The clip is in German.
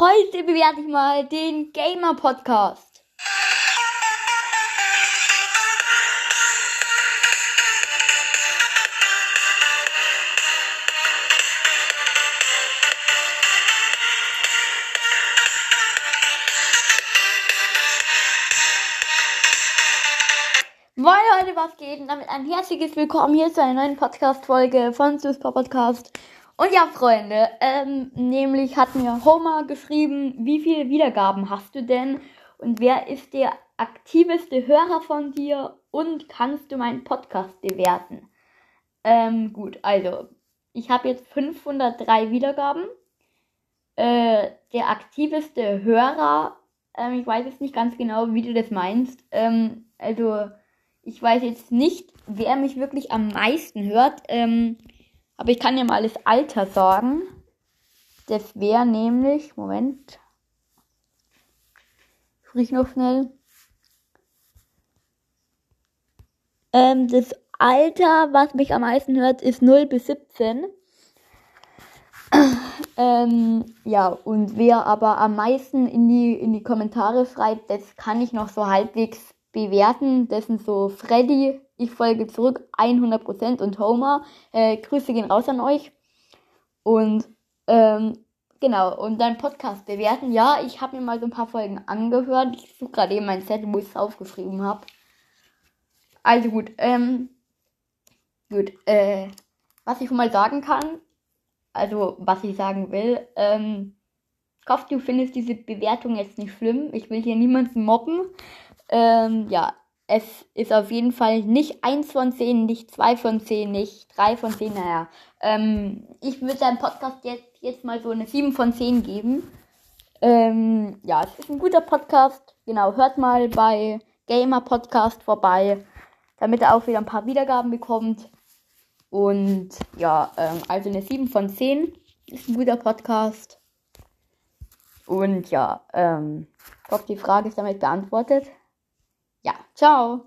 Heute bewerte ich mal den Gamer Podcast. Moin Leute, was geht? Und damit ein herzliches Willkommen hier zu einer neuen Podcast-Folge von Super Podcast. Und ja, Freunde, ähm, nämlich hat mir Homer geschrieben, wie viele Wiedergaben hast du denn? Und wer ist der aktiveste Hörer von dir? Und kannst du meinen Podcast bewerten? Ähm, gut, also, ich habe jetzt 503 Wiedergaben. Äh, der aktiveste Hörer, ähm, ich weiß jetzt nicht ganz genau, wie du das meinst. Ähm, also, ich weiß jetzt nicht, wer mich wirklich am meisten hört. Aber ich kann dir mal das Alter sagen. Das wäre nämlich, Moment. Sprich noch schnell. Ähm, das Alter, was mich am meisten hört, ist 0 bis 17. ähm, ja, und wer aber am meisten in die, in die Kommentare schreibt, das kann ich noch so halbwegs bewerten. Das sind so Freddy, ich folge zurück 100% und Homer. Äh, Grüße gehen raus an euch. Und ähm, genau, und dann Podcast bewerten. Ja, ich habe mir mal so ein paar Folgen angehört. Ich suche gerade eben mein Set, wo ich es aufgeschrieben habe. Also gut, ähm, gut, äh, was ich schon mal sagen kann, also was ich sagen will, ähm, hoffe, du findest diese Bewertung jetzt nicht schlimm. Ich will hier niemanden mobben. Ähm, ja, es ist auf jeden Fall nicht 1 von 10, nicht 2 von 10, nicht 3 von 10, naja. Ähm, ich würde deinem Podcast jetzt, jetzt mal so eine 7 von 10 geben. Ähm, ja, es ist ein guter Podcast. Genau, hört mal bei Gamer Podcast vorbei, damit er auch wieder ein paar Wiedergaben bekommt. Und ja, ähm, also eine 7 von 10 ist ein guter Podcast. Und ja, ähm, ich hoffe, die Frage ist damit beantwortet. Ja, ciao.